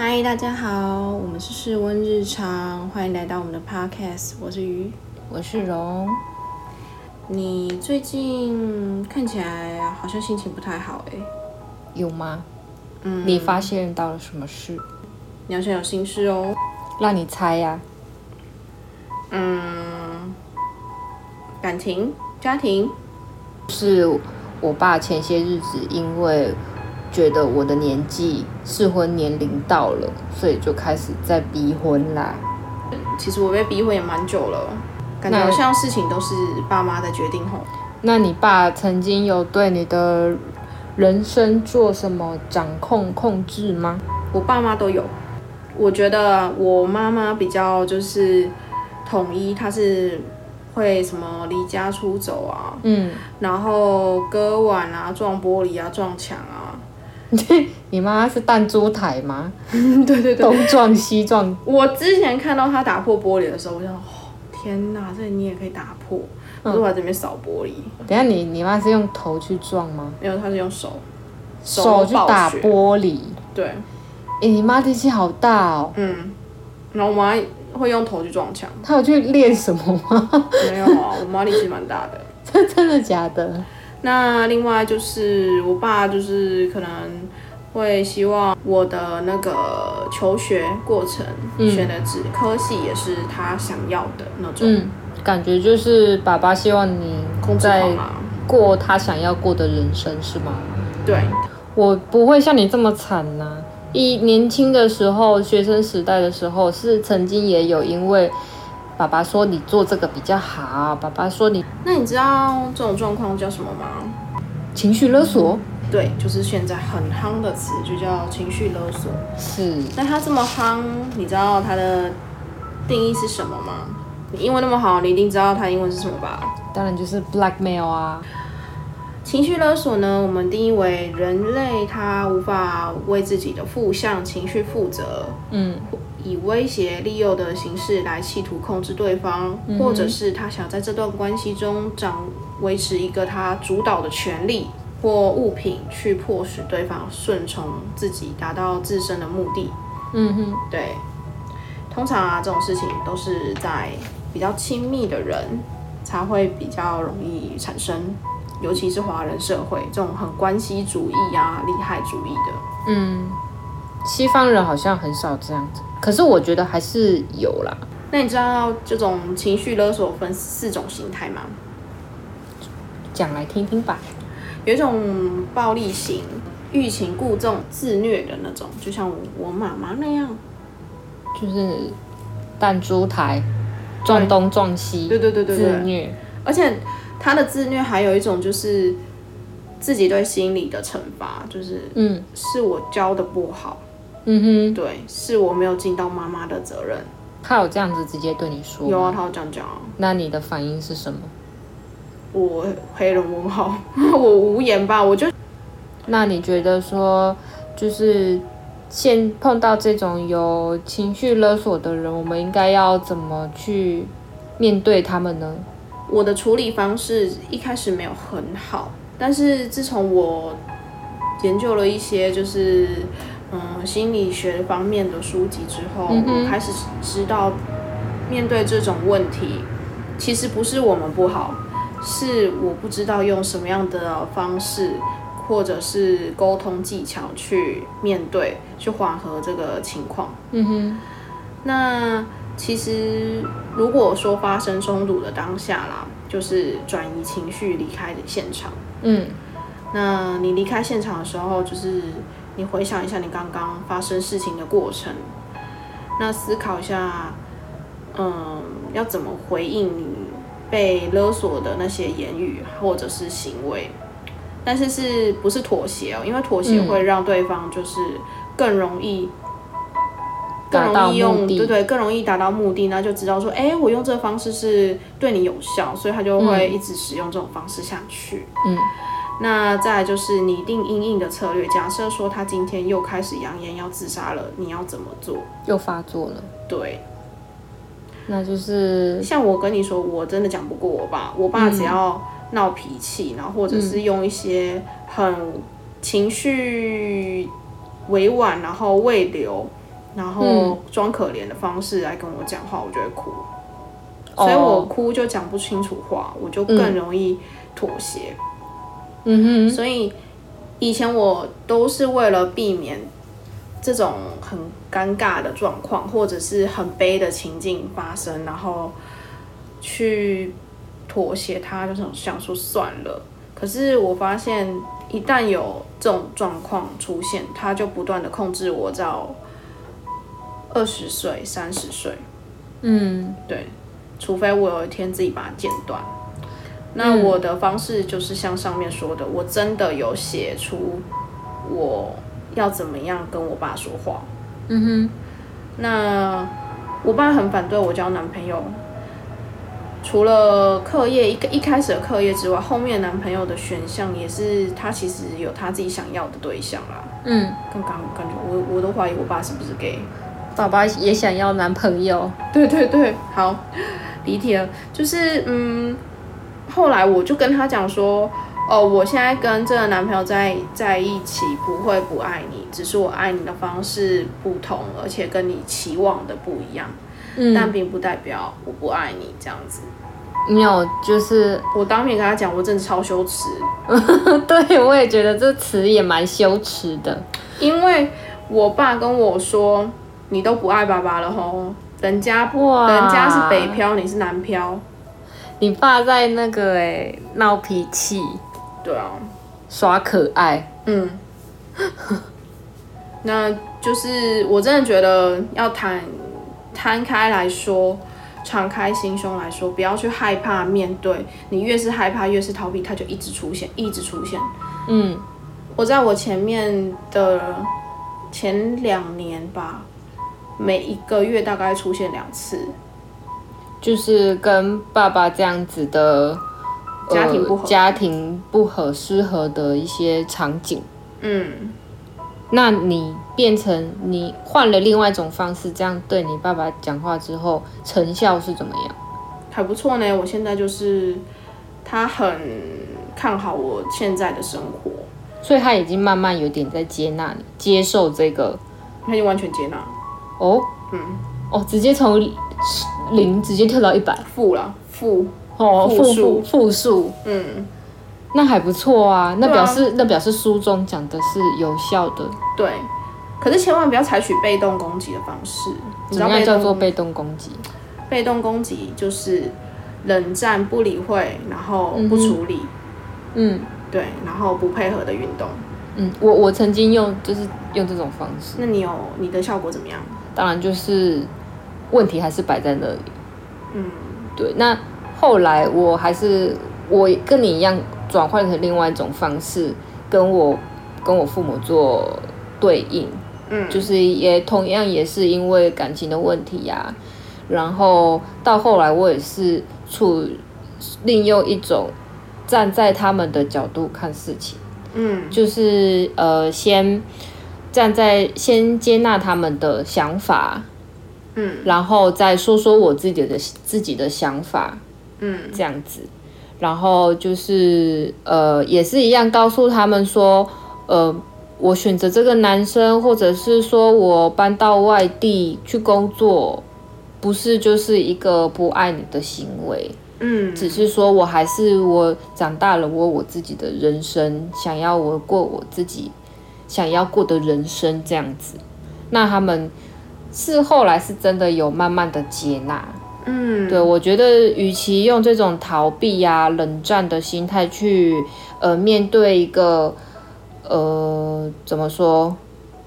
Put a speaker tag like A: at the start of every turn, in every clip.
A: 嗨，大家好，我们是室温日常，欢迎来到我们的 podcast，我是鱼。
B: 我是荣，
A: 你最近看起来好像心情不太好哎、
B: 有吗？
A: 嗯，
B: 你发现到了什么事？
A: 你好像有心事哦。
B: 让你猜呀、
A: 嗯，感情、家庭，
B: 是我爸前些日子因为觉得我的年纪适婚年龄到了，所以就开始在逼婚啦。
A: 其实我被逼婚也蛮久了，感觉好像事情都是爸妈在决定吼。
B: 那你爸曾经有对你的人生做什么掌控控制吗？
A: 我爸妈都有。我觉得我妈妈比较就是统一，她是会什么离家出走啊，
B: 嗯，
A: 然后割腕啊、撞玻璃啊、撞墙啊。
B: 你妈是弹珠台吗？
A: 对对对，
B: 东撞西撞，
A: 我之前看到她打破玻璃的时候，我就想，哦，天哪，这你也可以打破？可是我在这边扫玻璃，
B: 等下你你妈是用头去撞吗？
A: 没有，她是用手，
B: 手去打玻璃。
A: 对，
B: 诶，你妈力气好大哦。
A: 嗯，然后我妈会用头去撞墙，
B: 她有去练什么吗？
A: 没有啊，我妈力气蛮大的。
B: 这真的假的？
A: 那另外就是我爸就是可能会希望我的那个求学过程、选的职科系也是他想要的那种
B: 嗯，感觉就是爸爸希望你在。过他想要过的人生，是吗？
A: 对，
B: 我不会像你这么惨呐、一年轻的时候，学生时代的时候，是曾经也有因为爸爸说你做这个比较好，爸爸说你
A: 那你知道这种状况叫什么吗？
B: 情绪勒索，
A: 对，就是现在很夯的词，就叫情绪勒索。
B: 是
A: 那它这么夯，你知道它的定义是什么吗？你英文那么好，你一定知道它英文是什么吧？
B: 当然就是 blackmail 啊，
A: 情绪勒索呢，我们定义为人类他无法为自己的负向情绪负责，
B: 嗯
A: 以威胁、利诱的形式来企图控制对方，或者是他想在这段关系中掌维持一个他主导的权利或物品，去迫使对方顺从自己，达到自身的目的。
B: 嗯哼，
A: 对，通常啊，这种事情都是在比较亲密的人才会比较容易产生，尤其是华人社会这种很关系主义啊、利害主义的。
B: 嗯，西方人好像很少这样子，可是我觉得还是有啦。
A: 那你知道这种情绪勒索分四种形态吗？
B: 讲来听听吧。
A: 有一种暴力型、欲擒故纵、自虐的那种，就像我妈妈那样。
B: 就是弹珠台撞东撞西，
A: 对对对对
B: 自
A: 对，
B: 虐。
A: 而且他的自虐还有一种就是自己对心理的惩罚，就是
B: 嗯
A: 是我教的不好，
B: 嗯哼，
A: 对，是我没有尽到妈妈的责任。
B: 他有这样子直接对你说
A: 有啊，他有这样讲啊，
B: 那你的反应是什么？
A: 我黑人问号，我无言吧，我就
B: 那你觉得说，就是现碰到这种有情绪勒索的人，我们应该要怎么去面对他们呢？
A: 我的处理方式一开始没有很好，但是自从我研究了一些就是嗯心理学方面的书籍之后，
B: 嗯
A: 我开始知道面对这种问题，其实不是我们不好，是我不知道用什么样的方式或者是沟通技巧去面对，去缓和这个情况。
B: 嗯哼，
A: 那其实如果说发生冲突的当下啦，就是转移情绪离开现场。
B: 嗯
A: 那你离开现场的时候，就是你回想一下你刚刚发生事情的过程，那思考一下，嗯，要怎么回应你被勒索的那些言语或者是行为，但是是不是妥协哦？因为妥协
B: 嗯
A: 会让对方就是更容易。更容易用对对，更容易达到目的，那就知道说，哎，我用这个方式是对你有效，所以他就会一直使用这种方式下去。
B: 嗯
A: 那再来就是拟定应应的策略。假设说他今天又开始扬言要自杀了，你要怎么做？
B: 又发作了，
A: 对，
B: 那就是
A: 像我跟你说，我真的讲不过我爸。我爸只要闹脾气，然后或者是用一些很情绪委婉，然后未留，然后装可怜的方式来跟我讲话，我就会哭。所以我哭就讲不清楚话，我就更容易妥协。
B: 嗯哼，
A: 所以以前我都是为了避免这种很尴尬的状况，或者是很悲的情境发生，然后去妥协他，就是想说算了。可是我发现，一旦有这种状况出现，他就不断的控制我到二十岁、三十岁。
B: 嗯，
A: 对。除非我有一天自己把它剪断，那我的方式就是像上面说的，我真的有写出我要怎么样跟我爸说话。
B: 嗯哼，
A: 那我爸很反对我交男朋友，除了课业一一开始的课业之外，后面男朋友的选项也是他其实有他自己想要的对象啦。
B: 嗯，
A: 刚刚感觉我我都怀疑我爸是不是 gay，
B: 爸爸也想要男朋友。
A: 对对对，好。离题了，就是嗯，后来我就跟他讲说，哦，我现在跟这个男朋友在在一起，不会不爱你，只是我爱你的方式不同，而且跟你期望的不一样，
B: 嗯，
A: 但并不代表我不爱你这样子。
B: 没有，就是
A: 我当面跟他讲，我真的超羞耻。
B: 对，我也觉得这词也蛮羞耻的，
A: 因为我爸跟我说，你都不爱爸爸了吼。人家不，人家是北漂，你是南漂。
B: 你爸在那个哎闹脾气，
A: 对啊，
B: 耍可爱，
A: 嗯，那就是我真的觉得要摊摊开来说，敞开心胸来说，不要去害怕面对。你越是害怕，越是逃避，它就一直出现，一直出现。
B: 嗯，
A: 我在我前面的前两年吧。每一个月大概出现两次，
B: 就是跟爸爸这样子的
A: 家庭不合、
B: 家庭不合、适合的一些场景。
A: 嗯，
B: 那你变成你换了另外一种方式，这样对你爸爸讲话之后，成效是怎么样？
A: 还不错呢。我现在就是他很看好我现在的生活，
B: 所以他已经慢慢有点在接纳你，接受这个，
A: 他已经完全接纳。
B: 哦，
A: 嗯，
B: 哦，直接从零直接跳到一百，
A: 负了，负，
B: 哦，
A: 负数，
B: 负数，
A: 嗯，
B: 那还不错啊，那表示那表示书中讲的是有效的，
A: 对，可是千万不要采取被动攻击的方式，
B: 怎么样叫做被动攻击？
A: 被动攻击就是冷战不理会，然后不处理，
B: 嗯，
A: 对，然后不配合的运动，
B: 嗯，我我曾经用就是用这种方式，
A: 那你有你的效果怎么样？
B: 当然就是问题还是摆在那里，
A: 嗯，
B: 对。那后来我还是我跟你一样转换成另外一种方式，跟我跟我父母做对应，
A: 嗯，
B: 就是也同样也是因为感情的问题呀。然后到后来我也是处另用一种站在他们的角度看事情，
A: 嗯，
B: 就是呃先。站在先接纳他们的想法，
A: 嗯，
B: 然后再说说我自己的自己的想法，
A: 嗯，
B: 这样子，然后就是呃，也是一样告诉他们说，呃，我选择这个男生，或者是说我搬到外地去工作，不是就是一个不爱你的行为，
A: 嗯，
B: 只是说我还是我长大了，我我自己的人生，想要我过我自己。想要过的人生这样子，那他们是后来是真的有慢慢的接纳，
A: 嗯，
B: 对我觉得，与其用这种逃避呀、冷战的心态去呃面对一个呃怎么说，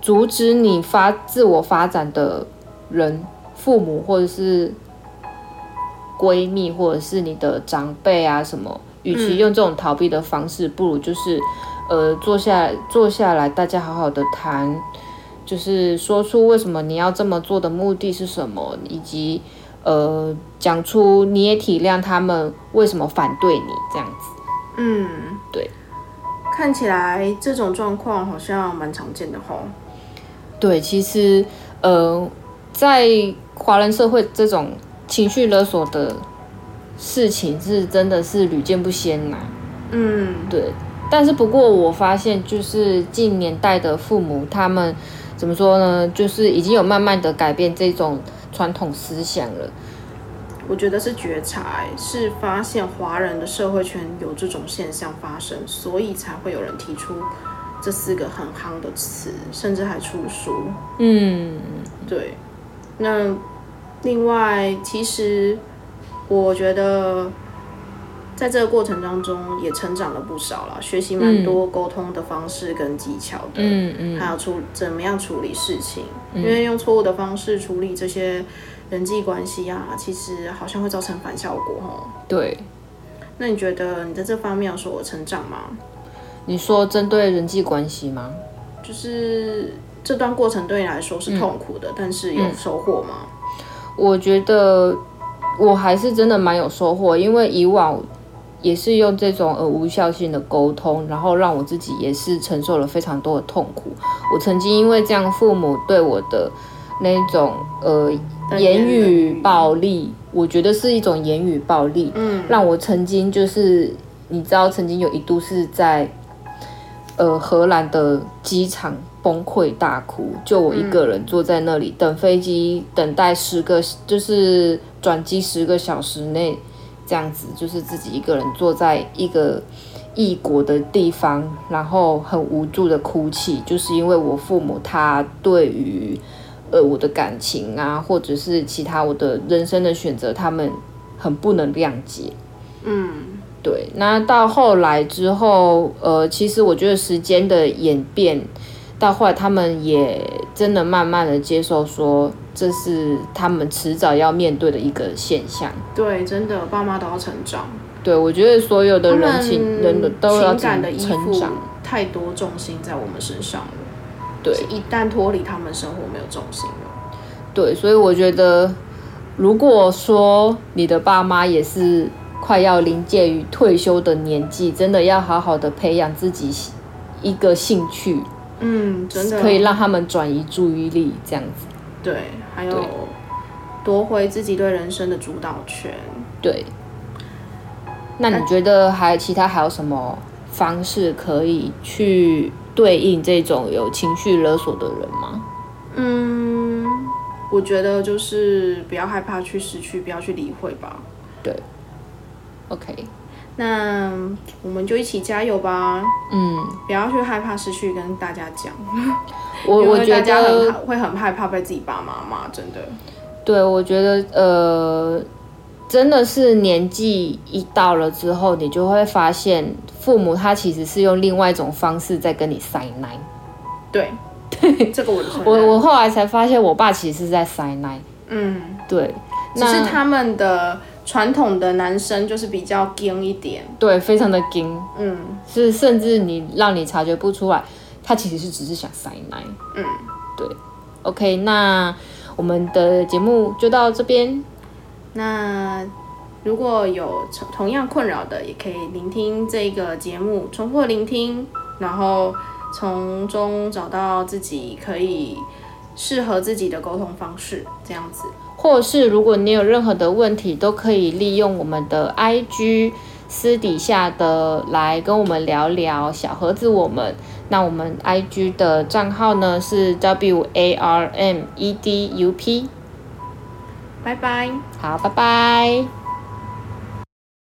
B: 阻止你发自我发展的人，父母或者是闺蜜或者是你的长辈啊什么，与其用这种逃避的方式，不如就是。呃，坐下坐下来，大家好好的谈，就是说出为什么你要这么做的目的是什么，以及呃，讲出你也体谅他们为什么反对你这样子。
A: 嗯，
B: 对，
A: 看起来这种状况好像蛮常见的吼。
B: 对，其实呃，在华人社会，这种情绪勒索的事情是真的是屡见不鲜呐。
A: 嗯，
B: 对。但是不过，我发现就是近年代的父母，他们怎么说呢？就是已经有慢慢的改变这种传统思想了。
A: 我觉得是觉察，是发现华人的社会圈有这种现象发生，所以才会有人提出这四个很夯的词，甚至还出书。
B: 嗯，
A: 对。那另外，其实我觉得在这个过程当中也成长了不少了，学习蛮多沟通的方式跟技巧的。
B: 嗯嗯，
A: 还有处怎么样处理事情，因为用错误的方式处理这些。人际关系啊，其实好像会造成反效果哦。
B: 对，
A: 那你觉得你在这方面有所成长吗？
B: 你说针对人际关系吗？
A: 就是这段过程对你来说是痛苦的，但是有收获吗？
B: 我觉得我还是真的蛮有收获，因为以往也是用这种呃无效性的沟通，然后让我自己也是承受了非常多的痛苦。我曾经因为这样，父母对我的那种呃。言语暴力，我觉得是一种言语暴力，嗯，让我曾经就是，你知道，曾经有一度是在，呃，荷兰的机场崩溃大哭，就我一个人坐在那里等飞机，等待十个，就是转机十个小时内，这样子，就是自己一个人坐在一个异国的地方，然后很无助的哭泣，就是因为我父母他对于。呃，我的感情啊，或者是其他我的人生的选择，他们很不能谅解。
A: 嗯，
B: 对。那到后来之后，呃，其实我觉得时间的演变，到后来他们也真的慢慢的接受，说这是他们迟早要面对的一个现象。
A: 对，真的，爸妈都要成长。
B: 对，我觉得所有的人情人的都要
A: 成
B: 长。
A: 太多重心在我们身上了。
B: 对，
A: 一旦脱离他们生活，没有重心了。
B: 对，所以我觉得，如果说你的爸妈也是快要临界于退休的年纪，真的要好好的培养自己一个兴趣，
A: 嗯，真的
B: 可以让他们转移注意力，这样子。
A: 对，还有夺回自己对人生的主导权。
B: 对。那你觉得还其他还有什么方式可以去？对应这种有情绪勒索的人吗？
A: 嗯，我觉得就是不要害怕去失去，不要去理会吧。
B: 对，OK，
A: 那我们就一起加油吧。
B: 嗯，
A: 不要去害怕失去，跟大家讲。
B: 我我觉得
A: 会很害怕被自己爸妈骂，真的。
B: 对，我觉得呃。真的是年纪一到了之后，你就会发现父母他其实是用另外一种方式在跟你塞奶。
A: 对，对，这个我
B: 我我后来才发现，我爸其实是在塞奶。
A: 嗯，
B: 对，
A: 只是他们的传统的男生就是比较硬一点，
B: 对，非常的硬。
A: 嗯，
B: 是甚至你让你察觉不出来，他其实是只是想塞奶。
A: 嗯，
B: 对。OK，那我们的节目就到这边。
A: 那如果有同样困扰的，也可以聆听这个节目，重复聆听，然后从中找到自己可以适合自己的沟通方式，这样子。
B: 或是如果你有任何的问题，都可以利用我们的 IG 私底下的来跟我们聊聊小盒子。我们那我们 IG 的账号呢是 W A R M E D U P。
A: 拜拜，
B: 好，拜拜。